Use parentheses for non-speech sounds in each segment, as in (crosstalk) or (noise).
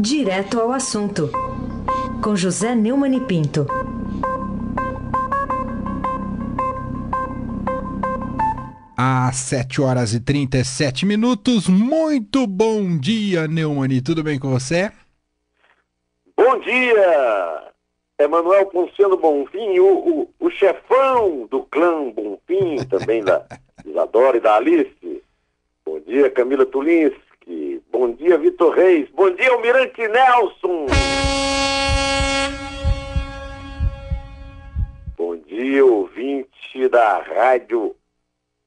Direto ao assunto, com José Neumann e Pinto. Às 7 horas e 37 minutos. Muito bom dia, Neumani. Tudo bem com você? Bom dia, Emanuel Ponciano Bonfim, o, o, o, chefão do clã Bonfim, também da (laughs) Isadora e da Alice. Bom dia, Camila Bom dia, Vitor Reis. Bom dia, Almirante Nelson. Bom dia, ouvinte da Rádio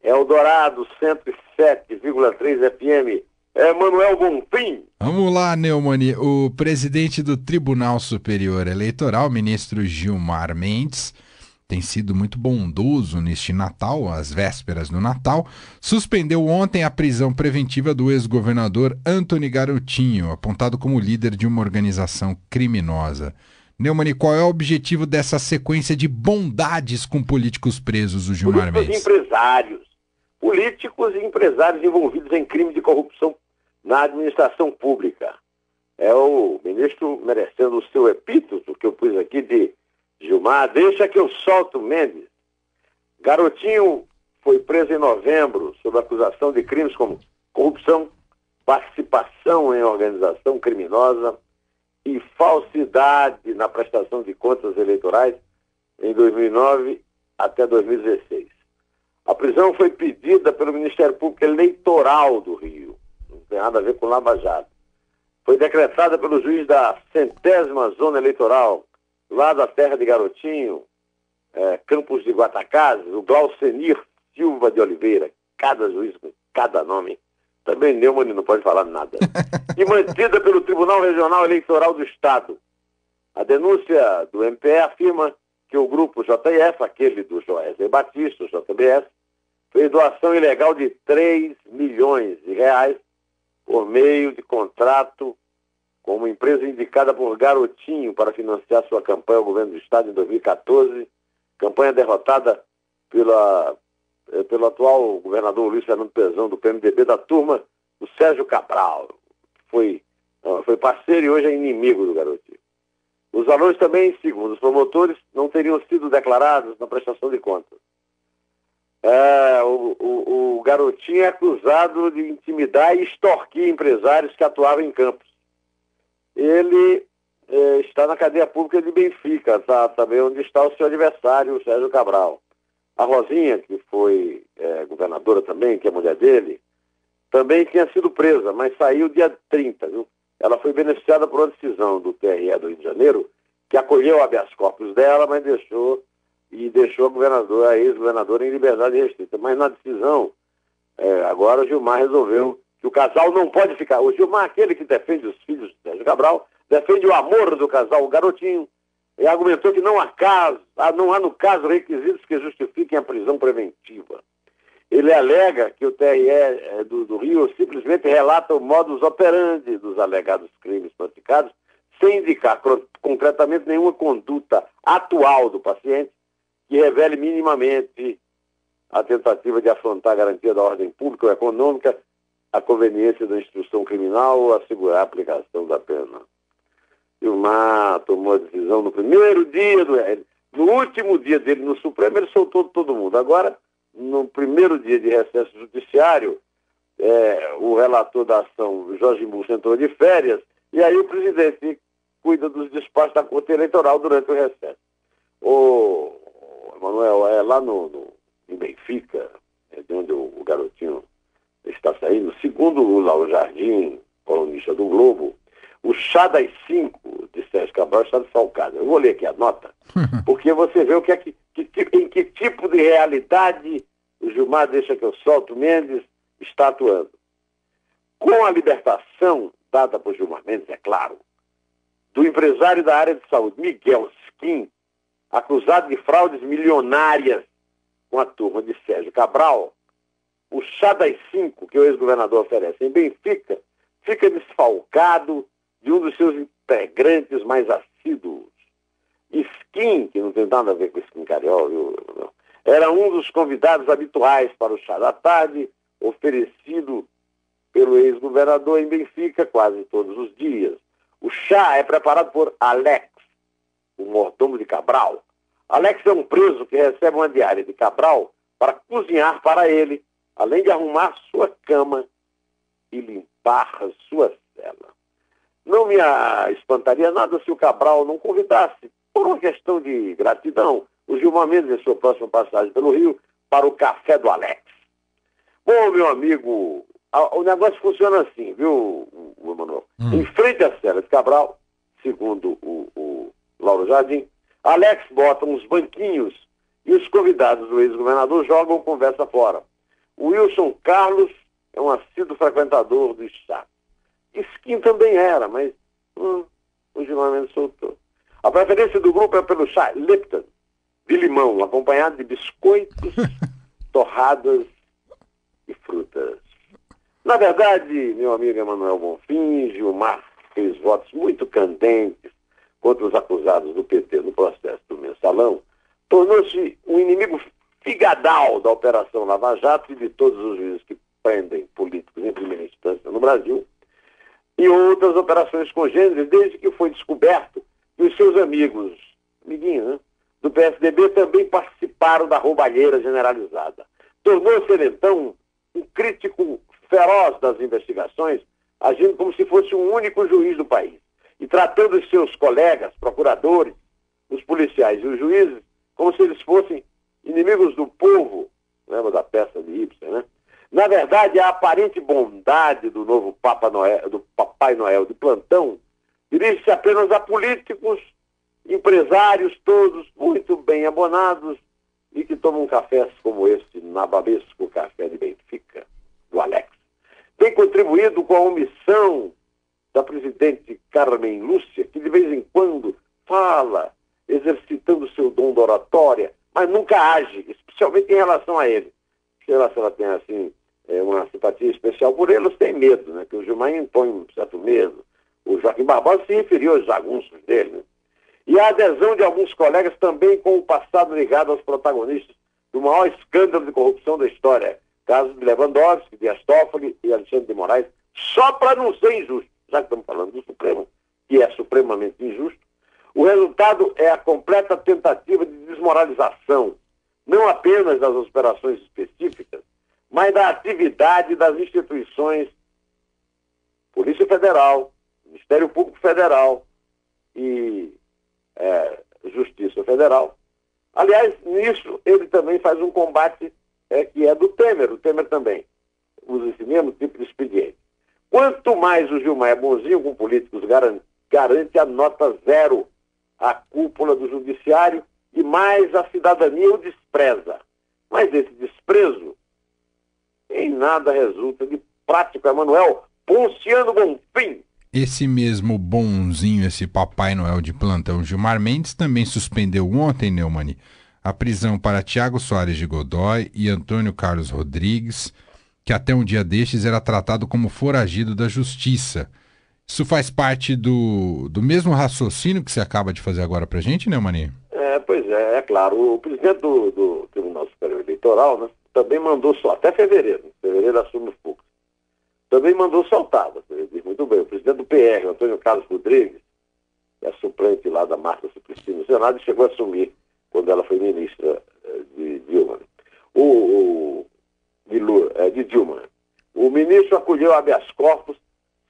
Eldorado 107,3 FM. É Manuel Bonfim. Vamos lá, Neumani. O presidente do Tribunal Superior Eleitoral, ministro Gilmar Mendes, tem sido muito bondoso neste Natal, às vésperas do Natal, suspendeu ontem a prisão preventiva do ex-governador Antony Garotinho, apontado como líder de uma organização criminosa. Neumani, qual é o objetivo dessa sequência de bondades com políticos presos, o Gilmar políticos Mendes? empresários. Políticos e empresários envolvidos em crime de corrupção na administração pública. É o ministro merecendo o seu epíteto que eu pus aqui de Gilmar, deixa que eu solto Mendes. Garotinho foi preso em novembro sob acusação de crimes como corrupção, participação em organização criminosa e falsidade na prestação de contas eleitorais em 2009 até 2016. A prisão foi pedida pelo Ministério Público Eleitoral do Rio, não tem nada a ver com Lava Jato. Foi decretada pelo juiz da centésima zona eleitoral, lá da terra de Garotinho, é, Campos de Guatacazes, o Glaucenir Silva de Oliveira, cada juiz com cada nome. Também Neumann não pode falar nada. (laughs) E mantida pelo Tribunal Regional Eleitoral do Estado. A denúncia do MPE afirma que o grupo JF, aquele do Joesley Batista, o JBS, fez doação ilegal de 3 milhões de reais por meio de contrato uma empresa indicada por Garotinho para financiar sua campanha ao governo do Estado em 2014, campanha derrotada pela, eh, pelo atual governador Luiz Fernando Pezão, do PMDB, da turma do Sérgio Cabral, que foi, foi parceiro e hoje é inimigo do Garotinho. Os valores também, segundo os promotores, não teriam sido declarados na prestação de contas. É, o, o, o, garotinho é acusado de intimidar e extorquir empresários que atuavam em campos. Ele é, está na cadeia pública de Benfica, tá, também onde está o seu adversário, o Sérgio Cabral. A Rosinha, que foi é, governadora também, que é mulher dele, também tinha sido presa, mas saiu dia 30, viu? Ela foi beneficiada por uma decisão do TRE do Rio de Janeiro, que acolheu o habeas corpus dela, mas deixou e deixou a governadora, a ex-governadora, em liberdade restrita. Mas na decisão, é, agora o Gilmar resolveu que o casal não pode ficar. O Gilmar, aquele que defende os filhos de Sérgio Cabral, defende o amor do casal, o garotinho, e argumentou que não há caso, ah, não há no caso requisitos que justifiquem a prisão preventiva. Ele alega que o TRE é, do, do Rio simplesmente relata o modus operandi dos alegados crimes praticados, sem indicar concretamente nenhuma conduta atual do paciente que revele minimamente a tentativa de afrontar a garantia da ordem pública ou econômica, a conveniência da instrução criminal assegurar a aplicação da pena. Gilmar tomou a decisão no primeiro dia do. No último dia dele no Supremo, ele soltou todo mundo. Agora, no primeiro dia de recesso judiciário, é, o relator da ação, Jorge Múcio, entrou de férias, e aí o presidente cuida dos despachos da Corte Eleitoral durante o recesso. O Manuel, é lá no, no em Benfica, é de onde o, o, garotinho está saindo, segundo o Lau Jardim, colunista do Globo, o chá das cinco de Sérgio Cabral está desfalcado. Eu vou ler aqui a nota, (laughs) porque você vê o que é que, que, em que tipo de realidade o Gilmar deixa que eu solto Mendes está atuando. Com a libertação dada por Gilmar Mendes, é claro, do empresário da área de saúde, Miguel Skin, acusado de fraudes milionárias com a turma de Sérgio Cabral, o chá das cinco que o ex-governador oferece em Benfica fica desfalcado de um dos seus integrantes mais assíduos. Skin, que não tem nada a ver com Skin Cariol, viu? era um dos convidados habituais para o chá da tarde, oferecido pelo ex-governador em Benfica quase todos os dias. O chá é preparado por Alex, o mordomo de Cabral. Alex é um preso que recebe uma diária de Cabral para cozinhar para ele, além de arrumar sua cama e limpar sua cela. Não me espantaria nada se o Cabral não convidasse, por uma questão de gratidão, o Gilmar Mendes em sua próxima passagem pelo Rio para o café do Alex. Bom, meu amigo, o negócio funciona assim, viu, Emanuel? Hum. Em frente à cela de Cabral, segundo o, o Lauro Jardim, Alex bota uns banquinhos e os convidados do ex-governador jogam conversa fora. O Wilson Carlos é um assíduo frequentador do Estado. Skin também era, mas hum, Mendes soltou. A preferência do grupo é pelo chá Lipton, de limão, acompanhado de biscoitos, (laughs) torradas e frutas. Na verdade, meu amigo Emanuel Bonfim, Gilmar fez votos muito candentes contra os acusados do PT no processo do mensalão, tornou-se um inimigo figadal da Operação Lava Jato e de todos os juízes que prendem políticos em primeira instância no Brasil, e outras operações congêneres, desde que foi descoberto que os seus amigos, amiguinhos, né, do PSDB também participaram da roubalheira generalizada. Tornou-se ele, então, um crítico feroz das investigações, agindo como se fosse o único juiz do país. E tratando os seus colegas, procuradores, os policiais e os juízes, como se eles fossem inimigos do povo, lembra da peça de Ibsen, né? Na verdade, a aparente bondade do novo Papa Noel, do Papai Noel de plantão dirige-se apenas a políticos, empresários todos muito bem abonados e que tomam cafés como este nababesco café de Benfica, do Alex. Tem contribuído com a omissão da presidente Carmen Lúcia, que de vez em quando fala, exercitando seu dom de oratória, mas nunca age, especialmente em relação a ele. Se ela, se ela tem assim é, uma simpatia especial por eles, tem medo, né? Que o Gilmar impõe um certo medo. O Joaquim Barbosa se referiu aos jagunços dele, né? E a adesão de alguns colegas também com o passado ligado aos protagonistas do maior escândalo de corrupção da história, casos de Lewandowski, de Astófoli e Alexandre de Moraes, só para não ser injusto, já que estamos falando do Supremo, que é supremamente injusto, o resultado é a completa tentativa de desmoralização, não apenas das operações específicas, mas da atividade das instituições Polícia Federal, Ministério Público Federal e é, Justiça Federal. Aliás, nisso ele também faz um combate é, que é do Temer, o Temer também usa esse mesmo tipo de expediente. Quanto mais o Gilmar é bonzinho com políticos, garante, garante a nota zero à cúpula do judiciário e mais a cidadania o despreza. Mas esse desprezo em nada resulta de prático. Emanuel Ponciano Bonfim. Esse mesmo bonzinho, esse Papai Noel de plantão Gilmar Mendes, também suspendeu ontem, Neumani, a prisão para Tiago Soares de Godoy e Antônio Carlos Rodrigues, que até um dia destes era tratado como foragido da justiça. Isso faz parte do, do mesmo raciocínio que você acaba de fazer agora para a gente, Neumani? É, pois é, é claro. O presidente do, do Tribunal Superior Eleitoral, né, também mandou só, até fevereiro, fevereiro assume o Fux, também mandou diz muito bem, o presidente do PR, Antônio Carlos Rodrigues, que é suplente lá da Marta Suplicy no Senado, chegou a assumir quando ela foi ministra eh, de Dilma. O, o de, Lula, é, de Dilma. O ministro acolheu habeas corpus,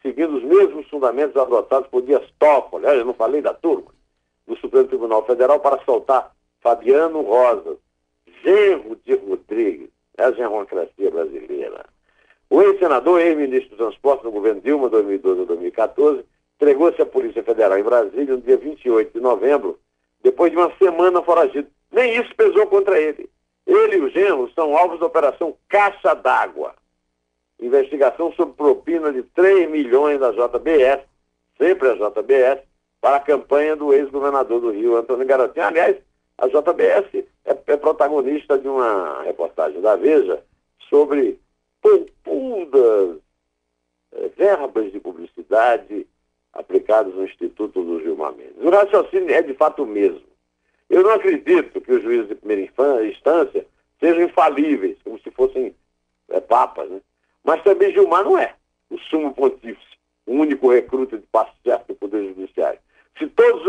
seguindo os mesmos fundamentos adotados por Dias Toffoli, eu não falei da turma, do Supremo Tribunal Federal para soltar Fabiano Rosa, genro de Rodrigues, é a genrocracia brasileira. O ex-senador, ex-ministro do Transporte no governo Dilma, 2012 a 2014, entregou-se à Polícia Federal em Brasília no dia 28 de novembro, depois de uma semana foragido. Nem isso pesou contra ele. Ele e o genro são alvos da Operação Caixa d'Água. Investigação sobre propina de 3 milhões da JBS, sempre a JBS, para a campanha do ex-governador do Rio, Antônio Garotinho. Aliás, a JBS é, é protagonista de uma reportagem da Veja sobre poupudas é, verbas de publicidade aplicadas no Instituto do Gilmar Mendes. O raciocínio é de fato o mesmo. Eu não acredito que os juízes de primeira instância sejam infalíveis, como se fossem é, papas, né? Mas também Gilmar não é o sumo pontífice, o único recruta de passo certo do Poder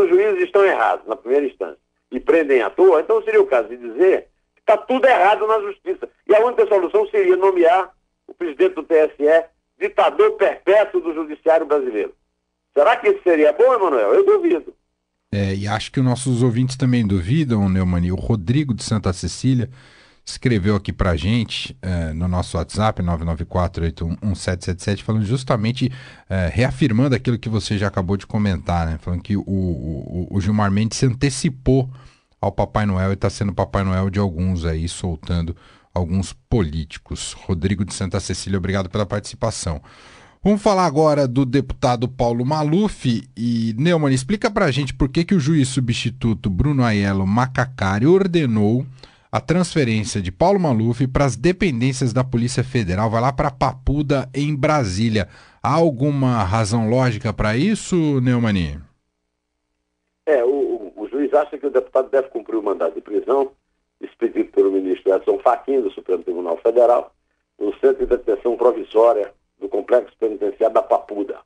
os juízes estão errados na primeira instância e prendem à toa, então seria o caso de dizer que está tudo errado na justiça. E a única solução seria nomear o presidente do TSE ditador perpétuo do judiciário brasileiro. Será que isso seria bom, Emanuel? Eu duvido. É, e acho que os nossos ouvintes também duvidam, Neumani. O Rodrigo de Santa Cecília escreveu aqui pra gente é, no nosso WhatsApp, 994811777, falando justamente, é, reafirmando aquilo que você já acabou de comentar, né? Falando que o, o, o Gilmar Mendes se antecipou ao Papai Noel e está sendo Papai Noel de alguns aí, soltando alguns políticos. Rodrigo de Santa Cecília, obrigado pela participação. Vamos falar agora do deputado Paulo Maluf e Neumann, explica pra gente por que, que o juiz substituto Bruno Aiello Macacari ordenou a transferência de Paulo Maluf para as dependências da Polícia Federal, vai lá para Papuda, em Brasília. Há alguma razão lógica para isso, Neumani? É, o, o, juiz acha que o deputado deve cumprir o mandado de prisão expedido pelo ministro Edson Fachin, do Supremo Tribunal Federal, no centro de detenção provisória do complexo penitenciário da Papuda.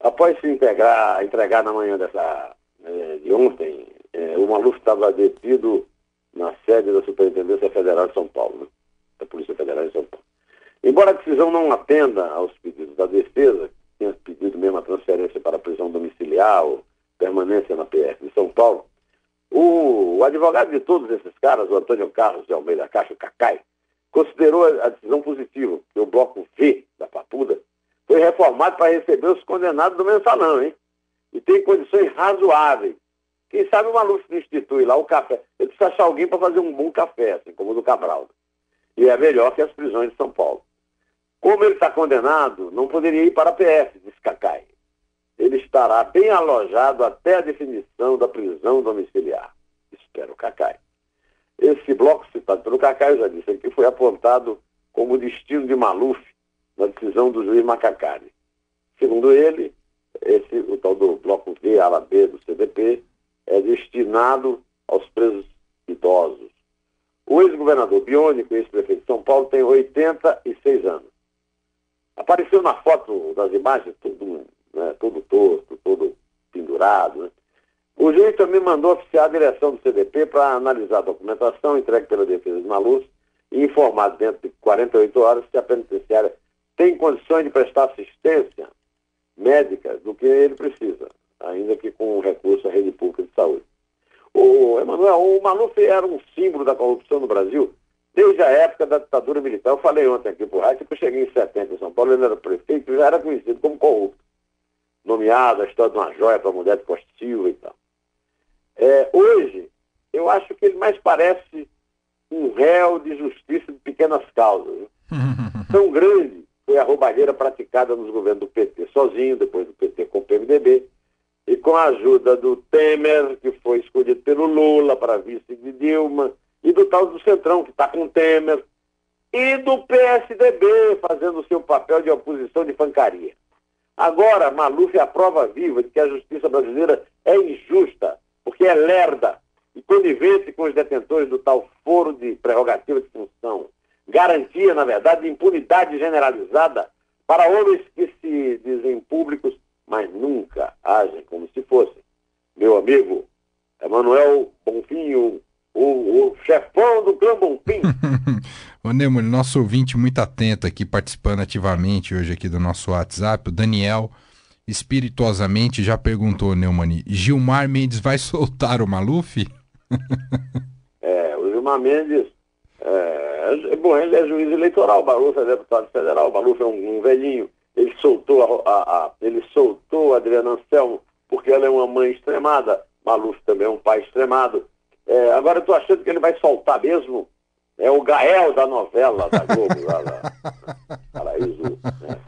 Após se integrar, entregar na manhã dessa, eh, de ontem, eh, o Maluf estava detido na sede da Superintendência Federal de São Paulo, né? da Polícia Federal de São Paulo. Embora a decisão não atenda aos pedidos da defesa, que tinha pedido mesmo a transferência para a prisão domiciliar ou permanência na PF de São Paulo, o, o advogado de todos esses caras, o Antônio Carlos de Almeida Caixa, o Cacai, considerou a, a decisão positiva, que o bloco V da Papuda foi reformado para receber os condenados do mensalão, hein? E tem condições razoáveis. Quem sabe o Maluf institui lá o café. Ele precisa achar alguém para fazer um bom café, assim como o do Cabral. E é melhor que as prisões de São Paulo. Como ele está condenado, não poderia ir para a PF, disse Cacai ele estará bem alojado até a definição da prisão domiciliar. Espero Cacai. Esse bloco citado pelo Cacai, eu já disse aqui, foi apontado como destino de Maluf na decisão do juiz Macacari. Segundo ele, esse, o tal do bloco V, ala B do CDP, é destinado aos presos idosos. O ex-governador Biônico, ex-prefeito de São Paulo, tem 86 anos. Apareceu na foto das imagens, tudo né, todo torto, todo pendurado. Né? O juiz também mandou oficiar a direção do CDP para analisar a documentação entregue pela defesa de Maluf e informar dentro de 48 horas se a penitenciária tem condições de prestar assistência médica do que ele precisa, ainda que com recurso à rede pública de saúde. O Emanuel, o Maluf era um símbolo da corrupção no Brasil desde a época da ditadura militar. Eu falei ontem aqui por rádio que eu cheguei em 70 em São Paulo, ele era prefeito e já era conhecido como corrupto nomeado, a história de uma joia para a mulher de Costa Silva e tal. É, hoje, eu acho que ele mais parece um réu de justiça de pequenas causas. (laughs) Tão grande foi a roubalheira praticada nos governos do PT sozinho, depois do PT com o PMDB, e com a ajuda do Temer, que foi escolhido pelo Lula para vice de Dilma, e do tal do Centrão, que está com o Temer, e do PSDB, fazendo o seu papel de oposição de pancaria. Agora, Maluf é a prova viva de que a justiça brasileira é injusta, porque é lerda e conivente com os detentores do tal foro de prerrogativa de função. Garantia, na verdade, de impunidade generalizada para homens que se dizem públicos, mas nunca agem como se fossem. Meu amigo Emanuel Bonfinho, o, o chefão do Clã Bonfim. (laughs) Ô Neumann, nosso ouvinte muito atento aqui, participando ativamente hoje aqui do nosso WhatsApp, o Daniel, espirituosamente já perguntou, Neumann, Gilmar Mendes vai (laughs) soltar o Maluf? (laughs) é, o Gilmar Mendes, é, é, bom, ele é juiz eleitoral, o Maluf é deputado federal, o Maluf é um, um velhinho, ele soltou a, a, a, ele soltou a Adriana Anselmo porque ela é uma mãe extremada, Maluf também é um pai extremado. É, agora eu estou achando que ele vai soltar mesmo é o Gael da novela da Globo, lá, lá Paraíso, né?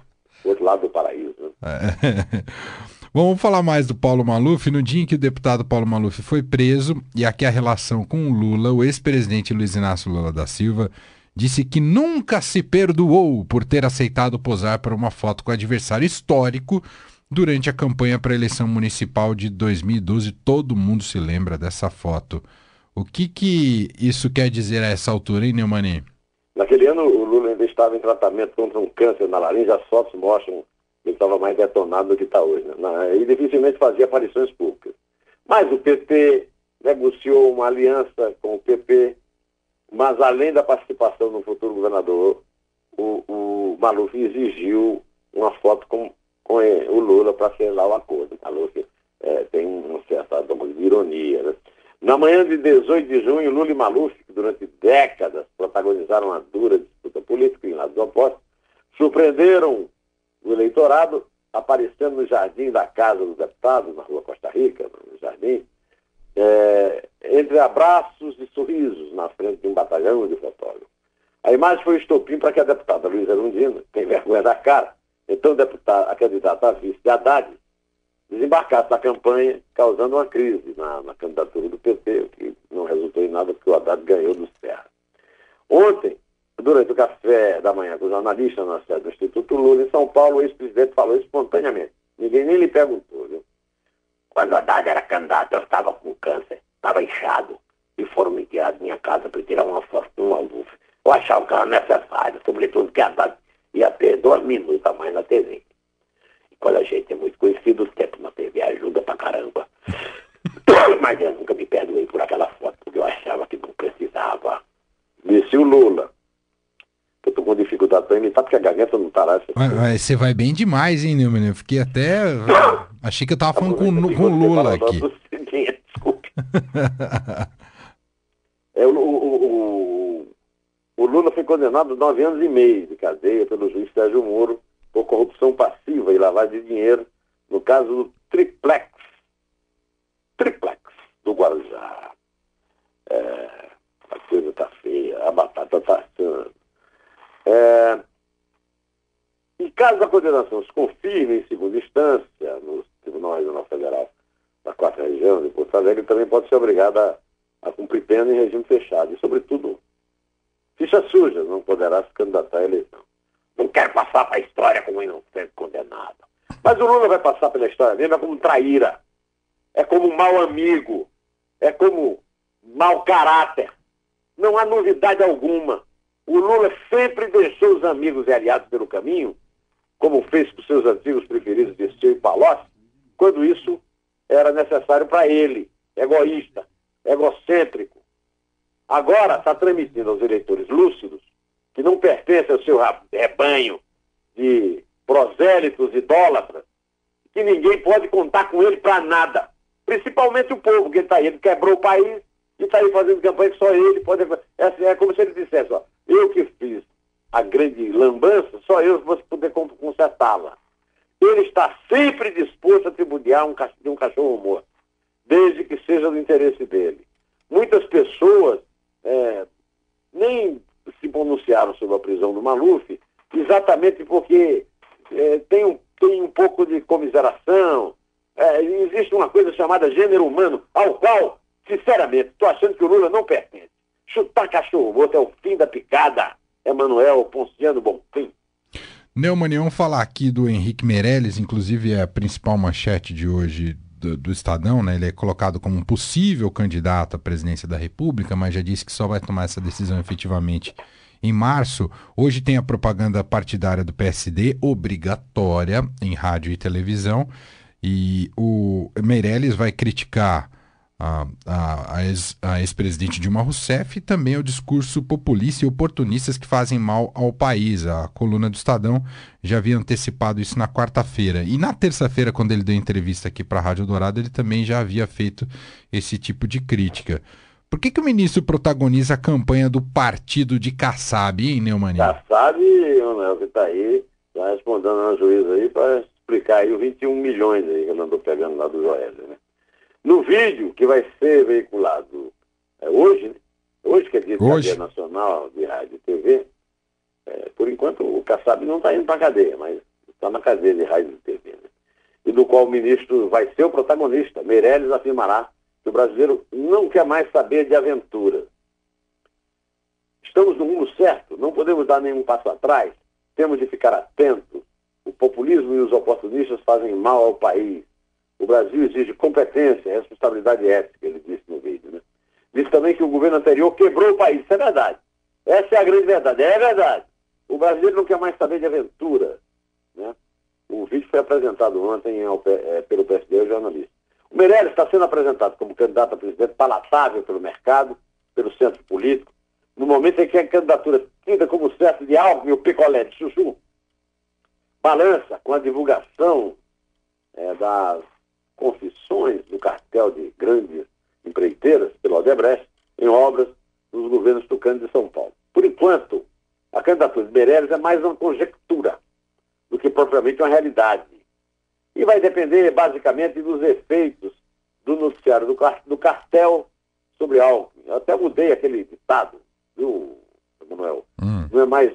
outro lado do paraíso. É. (laughs) Vamos falar mais do Paulo Maluf. No dia em que o deputado Paulo Maluf foi preso, e aqui a relação com o Lula, o ex-presidente Luiz Inácio Lula da Silva disse que nunca se perdoou por ter aceitado posar para uma foto com o adversário histórico durante a campanha para a eleição municipal de 2012. Todo mundo se lembra dessa foto. O que, que isso quer dizer a essa altura, hein, Neumani? Naquele ano, o Lula ainda estava em tratamento contra um câncer na laringe. As fotos mostram que ele estava mais detonado do que está hoje. Né? E dificilmente fazia aparições públicas. Mas o PT negociou uma aliança com o PP, mas além da participação no futuro governador, o, o Maluf exigiu uma foto com, com o Lula para selar o acordo. Maluf é, tem uma certa de ironia. Né? Na manhã de 18 de junho, Lula e Maluf, que durante décadas protagonizaram uma dura disputa política em lados opostos, surpreenderam o eleitorado aparecendo no jardim da Casa dos Deputados, na rua Costa Rica, no jardim, é, entre abraços e sorrisos na frente de um batalhão de fotógrafos. A imagem foi estopim para que a deputada Luísa Lundina, tem vergonha da cara, então deputada, a candidata a vice de Haddad, desembarcasse na campanha, causando uma crise na, na candidatura do PT, o que não resultou em nada porque o Haddad ganhou do Serra. Ontem, durante o café da manhã com os jornalistas na sede do Instituto Lula, em São Paulo, o ex-presidente falou espontaneamente. Ninguém nem lhe perguntou, viu? Quando o Haddad era candidato, eu estava com câncer, estava inchado, e foram me tirar da minha casa para tirar uma foto de uma luz. Eu achava que era necessário, sobretudo que a Haddad ia ter dois minutos a mais na TV. E quando a gente é muito conhecido, o tempo na TV ajuda pra caramba. (coughs) Mas eu nunca me perdoei por aquela foto, porque eu achava que não precisava. Disse o Lula. Eu tô com dificuldade para imitar, porque a garganta não tá lá. Você vai bem demais, hein, Neumann? Eu fiquei até. (coughs) Achei que eu tava falando com, com o Lula aqui. Desculpe. (laughs) é, o, o, o, o, Lula foi condenado a nove anos e meio de cadeia pelo juiz Sérgio Moro por corrupção passiva e lavagem de dinheiro no caso do Triplex. Triplex do Guarujá. É, a coisa tá feia, a batata tá assando. É, em caso da condenação se confirme em segunda instância no Tribunal Regional Federal da Quarta Região de Porto Alegre, também pode ser obrigada a, a cumprir pena em regime fechado. E, sobretudo, ficha suja, não poderá se candidatar à eleição. Não quero passar para a história como condenado. Mas o Lula vai passar pela história mesmo é como traíra, é como mau amigo, é como mau caráter. Não há novidade alguma. O Lula sempre deixou os amigos e aliados pelo caminho, como fez com seus antigos preferidos de Seu e Palocci, quando isso era necessário para ele, egoísta, egocêntrico. Agora está transmitindo aos eleitores lúcidos, que não pertencem ao seu rebanho de prosélitos idólatras, que ninguém pode contar com ele para nada. Principalmente o povo, que ele está aí, ele quebrou o país e está aí fazendo campanha que só ele pode. É, é como se ele dissesse, ó, eu que fiz a grande lambança, só eu vou poder consertá-la. Ele está sempre disposto a tributar um, de um cachorro morto, desde que seja do interesse dele. Muitas pessoas é, nem se pronunciaram sobre a prisão do Maluf, exatamente porque é, tem, um, tem um pouco de comiseração, é, existe uma coisa chamada gênero humano, ao qual, sinceramente, estou achando que o Lula não pertence. Chutar cachorro morto é o fim da picada. Emanuel Ponciano Bonfim. Neumann, vamos falar aqui do Henrique Meirelles, inclusive é a principal manchete de hoje do, do, Estadão, né? Ele é colocado como um possível candidato à presidência da República, mas já disse que só vai tomar essa decisão efetivamente em março. Hoje tem a propaganda partidária do PSD, obrigatória em rádio e televisão. E o Meirelles vai criticar a, a, a ex-presidente Dilma Rousseff e também o discurso populista e oportunistas que fazem mal ao país. A coluna do Estadão já havia antecipado isso na quarta-feira. E na terça-feira, quando ele deu entrevista aqui para a Rádio Dourado, ele também já havia feito esse tipo de crítica. Por que, que o ministro protagoniza a campanha do partido de Kassab, hein, Neumani? Kassab, o que está aí, está respondendo na juíza aí para explicar aí os 21 milhões aí que eu andou pegando lá do Joelho, né? No vídeo que vai ser veiculado é, hoje, né? hoje que é dia hoje. Cadeia Nacional de Rádio e TV, é, por enquanto o Kassab não está indo para a cadeia, mas está na cadeia de rádio e TV, né? e do qual o ministro vai ser o protagonista. Meirelles afirmará que o brasileiro não quer mais saber de aventura. Estamos no mundo certo, não podemos dar nenhum passo atrás, temos de ficar atentos. O populismo e os oportunistas fazem mal ao país. O Brasil exige competência, responsabilidade ética, ele disse no vídeo. Né? Disse também que o governo anterior quebrou o país. Isso é verdade. Essa é a grande verdade. É verdade. O brasileiro não quer mais saber de aventura. Né? O vídeo foi apresentado ontem ao, é, pelo PSD ao jornalista. O Meirelles está sendo apresentado como candidato a presidente palatável pelo mercado, pelo centro político, no momento em que a candidatura tida como certo de algo e o picolé de chuchu balança com a divulgação é, das confissões do cartel de grandes empreiteiras pelo Odebrecht em obras dos governos tucanos de São Paulo. Por enquanto, a candidatura de Meirelles é mais uma conjectura do que propriamente uma realidade. E vai depender basicamente dos efeitos do noticiário do, do cartel sobre Alckmin. Eu até mudei aquele ditado, viu, Manuel? Hum. Não é mais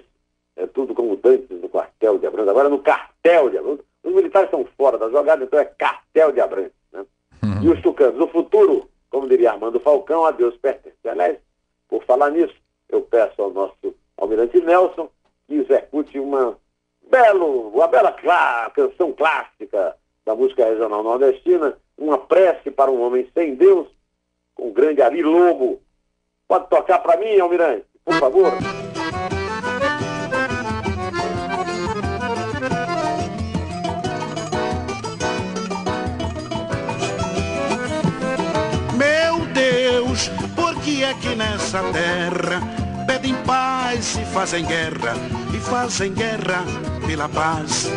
é tudo como dantes no quartel de Abrantes, agora no cartel de Abrantes. Os militares estão fora da jogada, então é cartel de Abrantes. Né? Uhum. E os tucanos, o futuro, como diria Armando Falcão, a Deus pertence. Aliás, por falar nisso, eu peço ao nosso almirante Nelson que execute uma, belo, uma bela clá, canção clássica da música regional nordestina, uma prece para um homem sem Deus, com o grande Ari Lobo. Pode tocar para mim, almirante, por favor? Que nessa terra pedem paz e fazem guerra, e fazem guerra pela paz.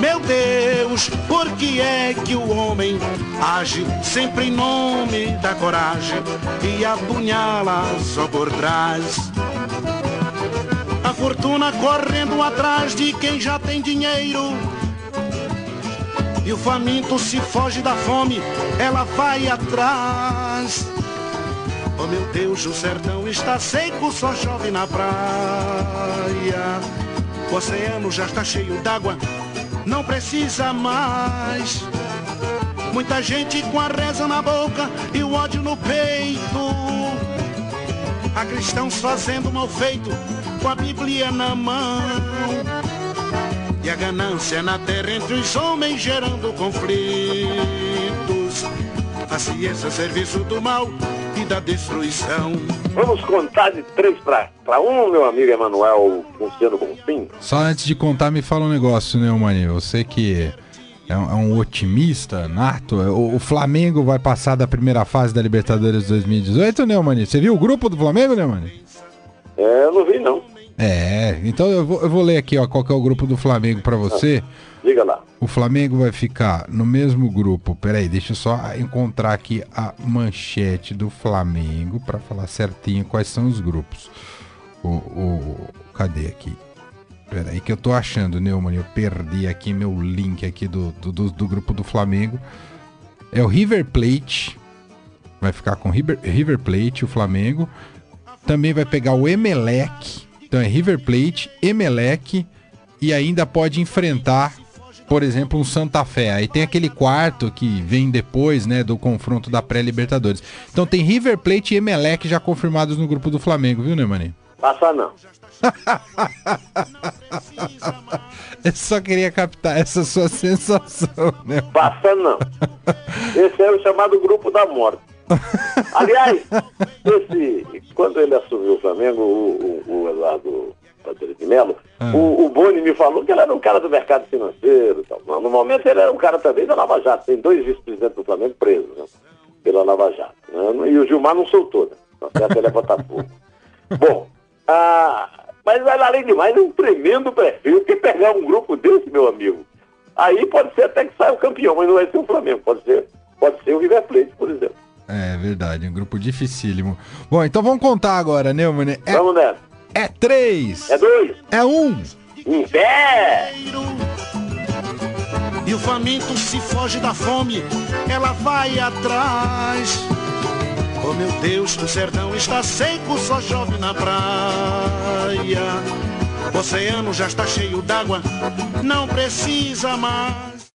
Meu Deus, por que é que o homem age sempre em nome da coragem e apunhala só por trás? A fortuna correndo atrás de quem já tem dinheiro. E o faminto se foge da fome, ela vai atrás. Oh meu Deus, o sertão está seco, só chove na praia. O oceano já está cheio d'água, não precisa mais. Muita gente com a reza na boca e o ódio no peito. Há cristãos fazendo mal feito com a Bíblia na mão. E a ganância na terra entre os homens gerando conflitos. A ciência serviço do mal e da destruição. Vamos contar de três para um, meu amigo Emanuel Luciano Bonfim. Só antes de contar, me fala um negócio, né, Mani? Você que é um, é um otimista nato. O, o, Flamengo vai passar da primeira fase da Libertadores 2018, né, Mani? Você viu o grupo do Flamengo, né, Mani? É, eu não vi, não. É, então eu vou, eu vou ler aqui, ó, qual que é o grupo do Flamengo para você. Ah. Diga lá. O Flamengo vai ficar no mesmo grupo. Peraí, deixa eu só encontrar aqui a manchete do Flamengo para falar certinho quais são os grupos. O, o, cadê aqui? Peraí que eu tô achando, Neumann. Eu perdi aqui meu link aqui do, do, do, do grupo do Flamengo. É o River Plate. Vai ficar com River, River Plate, o Flamengo. Também vai pegar o Emelec. Então é River Plate, Emelec e ainda pode enfrentar por exemplo, um Santa Fé. Aí tem aquele quarto que vem depois, né, do confronto da pré-Libertadores. Então tem River Plate e Emelec já confirmados no grupo do Flamengo, viu, Neumani? Passa não. (laughs) Eu só queria captar essa sua sensação, né? Passa não. Esse é o chamado grupo da morte. Aliás, (laughs) esse, quando ele assumiu o Flamengo, o, o, o Eduardo Padre de Melo, ah. o, o Boni me falou que ele era um cara do mercado financeiro. Tal. No momento ele era um cara também da Lava Jato. Tem dois vice-presidentes do Flamengo presos né, pela Lava Jato. Né? E o Gilmar não soltou, né? Até ele é Botafogo. (laughs) Bom, ah, mas além de mais, é um tremendo perfil. Porque pegar um grupo desse, meu amigo, aí pode ser até que saia o campeão, mas não vai ser o Flamengo. Pode ser, pode ser o River Plate, por exemplo. É verdade, um grupo dificílimo. Bom, então vamos contar agora, Neumann. É... Vamos nessa. É três. É dois. É um. Em pé. E o faminto se foge da fome, ela vai atrás. Oh meu Deus, o sertão está seco, só chove na praia. O oceano já está cheio d'água, não precisa mais.